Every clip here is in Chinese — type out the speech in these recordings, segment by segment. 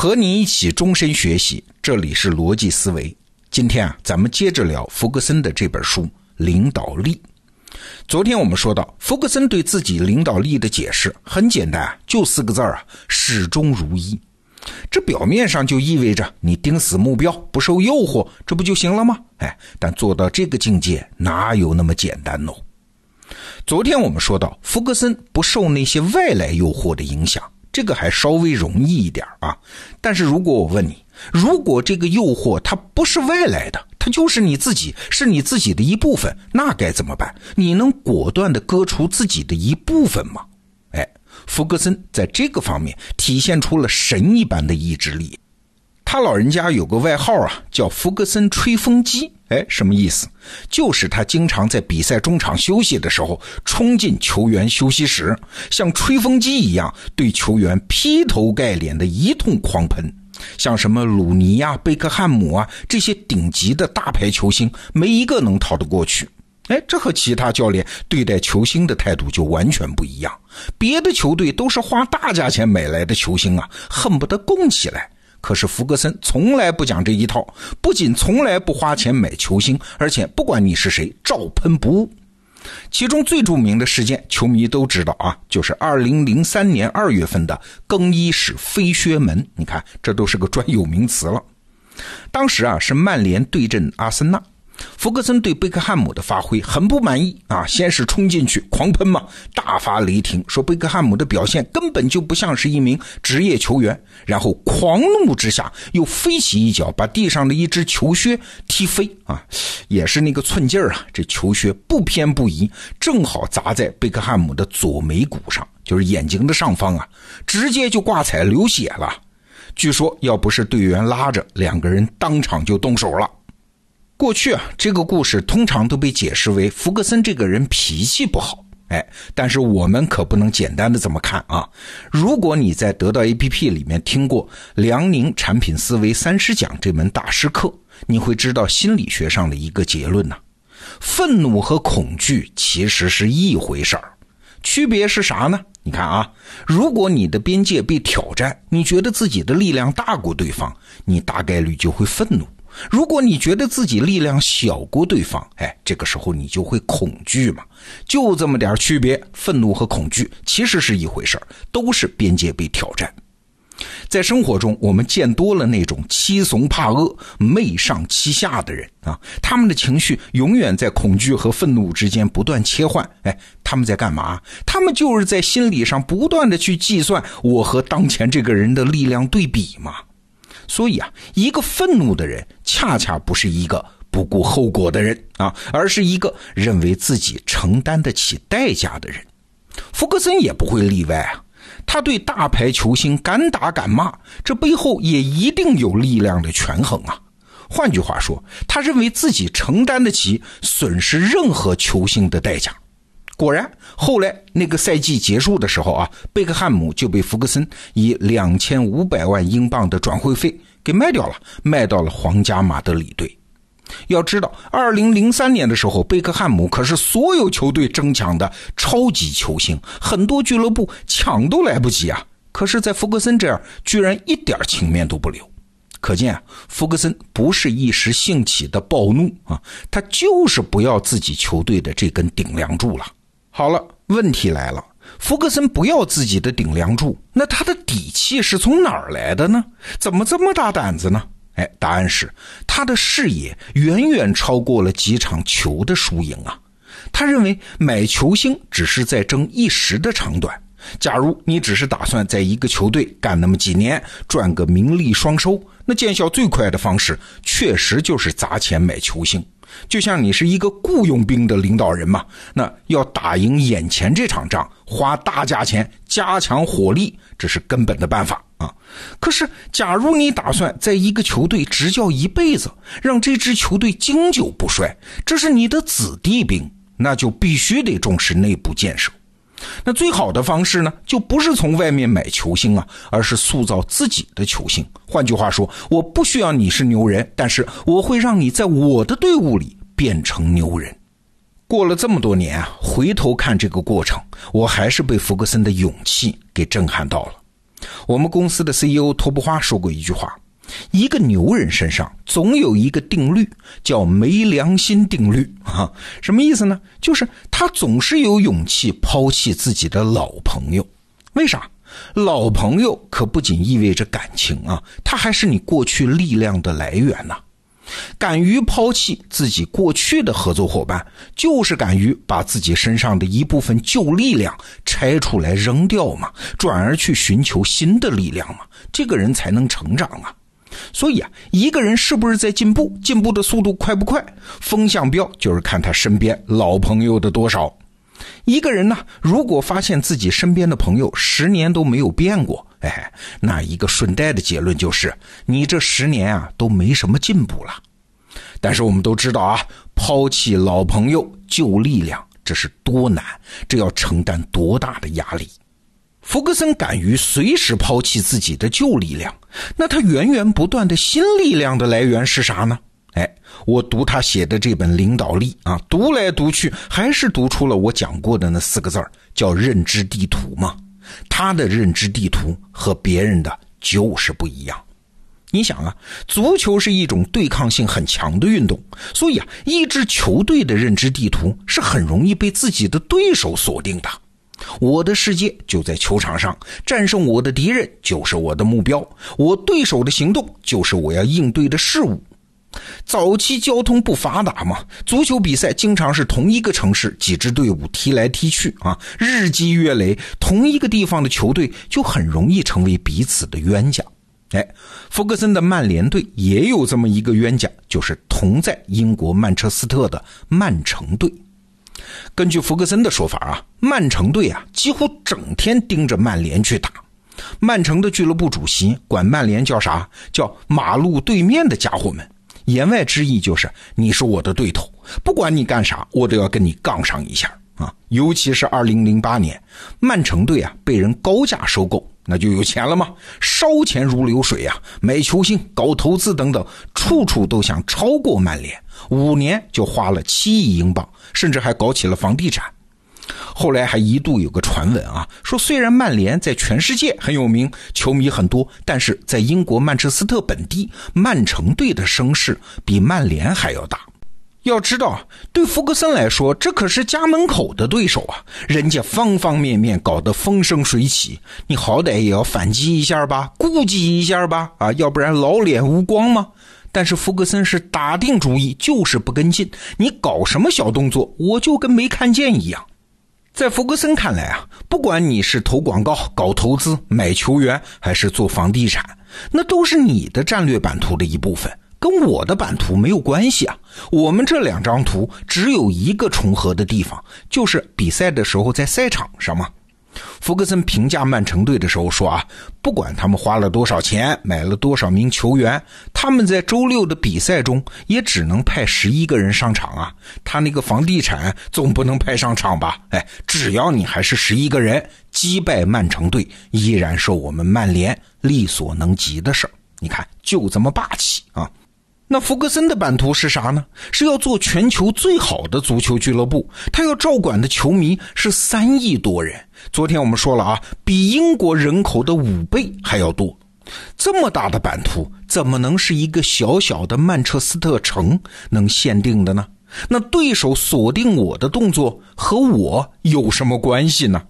和你一起终身学习，这里是逻辑思维。今天啊，咱们接着聊福格森的这本书《领导力》。昨天我们说到，福格森对自己领导力的解释很简单啊，就四个字啊，始终如一。这表面上就意味着你盯死目标，不受诱惑，这不就行了吗？哎，但做到这个境界哪有那么简单呢？昨天我们说到，福格森不受那些外来诱惑的影响。这个还稍微容易一点啊，但是如果我问你，如果这个诱惑它不是外来的，它就是你自己，是你自己的一部分，那该怎么办？你能果断的割除自己的一部分吗？哎，福格森在这个方面体现出了神一般的意志力。他老人家有个外号啊，叫福格森吹风机。哎，什么意思？就是他经常在比赛中场休息的时候，冲进球员休息室，像吹风机一样对球员劈头盖脸的一通狂喷。像什么鲁尼呀、贝克汉姆啊这些顶级的大牌球星，没一个能逃得过去。哎，这和其他教练对待球星的态度就完全不一样。别的球队都是花大价钱买来的球星啊，恨不得供起来。可是弗格森从来不讲这一套，不仅从来不花钱买球星，而且不管你是谁，照喷不误。其中最著名的事件，球迷都知道啊，就是2003年2月份的更衣室飞靴门。你看，这都是个专有名词了。当时啊，是曼联对阵阿森纳。福格森对贝克汉姆的发挥很不满意啊，先是冲进去狂喷嘛，大发雷霆，说贝克汉姆的表现根本就不像是一名职业球员，然后狂怒之下又飞起一脚，把地上的一只球靴踢飞啊，也是那个寸劲儿啊，这球靴不偏不倚，正好砸在贝克汉姆的左眉骨上，就是眼睛的上方啊，直接就挂彩流血了。据说要不是队员拉着，两个人当场就动手了。过去啊，这个故事通常都被解释为福格森这个人脾气不好。哎，但是我们可不能简单的这么看啊！如果你在得到 APP 里面听过梁宁产品思维三十讲这门大师课，你会知道心理学上的一个结论呢：愤怒和恐惧其实是一回事儿，区别是啥呢？你看啊，如果你的边界被挑战，你觉得自己的力量大过对方，你大概率就会愤怒。如果你觉得自己力量小过对方，哎，这个时候你就会恐惧嘛，就这么点区别。愤怒和恐惧其实是一回事都是边界被挑战。在生活中，我们见多了那种欺怂怕恶、媚上欺下的人啊，他们的情绪永远在恐惧和愤怒之间不断切换。哎，他们在干嘛？他们就是在心理上不断的去计算我和当前这个人的力量对比嘛。所以啊，一个愤怒的人，恰恰不是一个不顾后果的人啊，而是一个认为自己承担得起代价的人。福格森也不会例外啊，他对大牌球星敢打敢骂，这背后也一定有力量的权衡啊。换句话说，他认为自己承担得起损失任何球星的代价。果然，后来那个赛季结束的时候啊，贝克汉姆就被福格森以两千五百万英镑的转会费给卖掉了，卖到了皇家马德里队。要知道，二零零三年的时候，贝克汉姆可是所有球队争抢的超级球星，很多俱乐部抢都来不及啊。可是，在福格森这儿，居然一点情面都不留。可见啊，福格森不是一时兴起的暴怒啊，他就是不要自己球队的这根顶梁柱了。好了，问题来了，福格森不要自己的顶梁柱，那他的底气是从哪儿来的呢？怎么这么大胆子呢？哎，答案是他的视野远远超过了几场球的输赢啊！他认为买球星只是在争一时的长短。假如你只是打算在一个球队干那么几年，赚个名利双收，那见效最快的方式，确实就是砸钱买球星。就像你是一个雇佣兵的领导人嘛，那要打赢眼前这场仗，花大价钱加强火力，这是根本的办法啊。可是，假如你打算在一个球队执教一辈子，让这支球队经久不衰，这是你的子弟兵，那就必须得重视内部建设。那最好的方式呢，就不是从外面买球星啊，而是塑造自己的球星。换句话说，我不需要你是牛人，但是我会让你在我的队伍里变成牛人。过了这么多年啊，回头看这个过程，我还是被福格森的勇气给震撼到了。我们公司的 CEO 托布花说过一句话：一个牛人身上总有一个定律，叫没良心定律。哈，什么意思呢？就是他总是有勇气抛弃自己的老朋友。为啥？老朋友可不仅意味着感情啊，他还是你过去力量的来源呐。敢于抛弃自己过去的合作伙伴，就是敢于把自己身上的一部分旧力量拆出来扔掉嘛，转而去寻求新的力量嘛，这个人才能成长啊。所以啊，一个人是不是在进步，进步的速度快不快，风向标就是看他身边老朋友的多少。一个人呢，如果发现自己身边的朋友十年都没有变过，哎，那一个顺带的结论就是，你这十年啊都没什么进步了。但是我们都知道啊，抛弃老朋友旧力量，这是多难，这要承担多大的压力。福格森敢于随时抛弃自己的旧力量，那他源源不断的新力量的来源是啥呢？哎，我读他写的这本领导力啊，读来读去还是读出了我讲过的那四个字叫认知地图嘛。他的认知地图和别人的就是不一样。你想啊，足球是一种对抗性很强的运动，所以啊，一支球队的认知地图是很容易被自己的对手锁定的。我的世界就在球场上，战胜我的敌人就是我的目标，我对手的行动就是我要应对的事物。早期交通不发达嘛，足球比赛经常是同一个城市几支队伍踢来踢去啊，日积月累，同一个地方的球队就很容易成为彼此的冤家。哎，福格森的曼联队也有这么一个冤家，就是同在英国曼彻斯特的曼城队。根据福格森的说法啊，曼城队啊几乎整天盯着曼联去打。曼城的俱乐部主席管曼联叫啥？叫马路对面的家伙们。言外之意就是，你是我的对头，不管你干啥，我都要跟你杠上一下啊！尤其是二零零八年，曼城队啊被人高价收购，那就有钱了吗？烧钱如流水啊，买球星、搞投资等等，处处都想超过曼联。五年就花了七亿英镑，甚至还搞起了房地产。后来还一度有个传闻啊，说虽然曼联在全世界很有名，球迷很多，但是在英国曼彻斯特本地，曼城队的声势比曼联还要大。要知道，对福格森来说，这可是家门口的对手啊，人家方方面面搞得风生水起，你好歹也要反击一下吧，顾及一下吧，啊，要不然老脸无光吗？但是福格森是打定主意，就是不跟进，你搞什么小动作，我就跟没看见一样。在福格森看来啊，不管你是投广告、搞投资、买球员，还是做房地产，那都是你的战略版图的一部分，跟我的版图没有关系啊。我们这两张图只有一个重合的地方，就是比赛的时候在赛场上嘛。福格森评价曼城队的时候说：“啊，不管他们花了多少钱，买了多少名球员，他们在周六的比赛中也只能派十一个人上场啊。他那个房地产总不能派上场吧？哎，只要你还是十一个人，击败曼城队依然是我们曼联力所能及的事儿。你看，就这么霸气啊！”那福格森的版图是啥呢？是要做全球最好的足球俱乐部，他要照管的球迷是三亿多人。昨天我们说了啊，比英国人口的五倍还要多。这么大的版图，怎么能是一个小小的曼彻斯特城能限定的呢？那对手锁定我的动作和我有什么关系呢？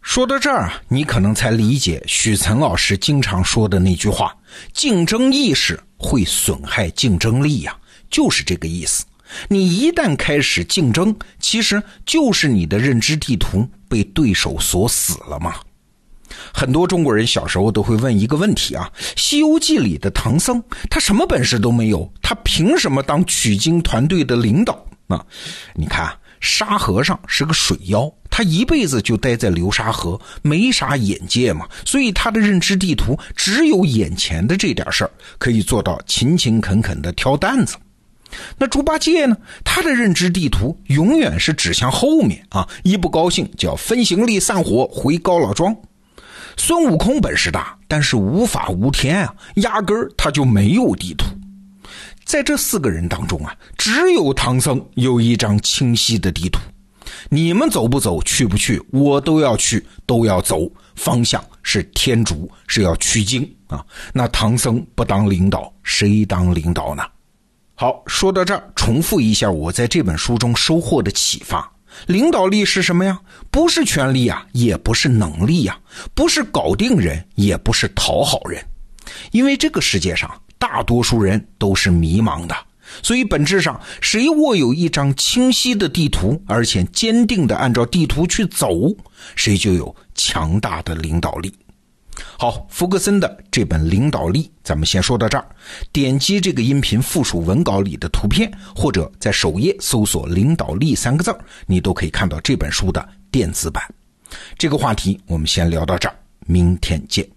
说到这儿啊，你可能才理解许岑老师经常说的那句话：竞争意识会损害竞争力呀，就是这个意思。你一旦开始竞争，其实就是你的认知地图被对手锁死了嘛。很多中国人小时候都会问一个问题啊：《西游记》里的唐僧，他什么本事都没有，他凭什么当取经团队的领导啊？你看。沙和尚是个水妖，他一辈子就待在流沙河，没啥眼界嘛，所以他的认知地图只有眼前的这点事儿，可以做到勤勤恳恳的挑担子。那猪八戒呢？他的认知地图永远是指向后面啊，一不高兴就要分行李散伙回高老庄。孙悟空本事大，但是无法无天啊，压根儿他就没有地图。在这四个人当中啊，只有唐僧有一张清晰的地图。你们走不走，去不去，我都要去，都要走。方向是天竺，是要取经啊。那唐僧不当领导，谁当领导呢？好，说到这儿，重复一下我在这本书中收获的启发：领导力是什么呀？不是权力呀，也不是能力呀，不是搞定人，也不是讨好人。因为这个世界上大多数人都是迷茫的，所以本质上，谁握有一张清晰的地图，而且坚定的按照地图去走，谁就有强大的领导力。好，福格森的这本《领导力》，咱们先说到这儿。点击这个音频附属文稿里的图片，或者在首页搜索“领导力”三个字你都可以看到这本书的电子版。这个话题我们先聊到这儿，明天见。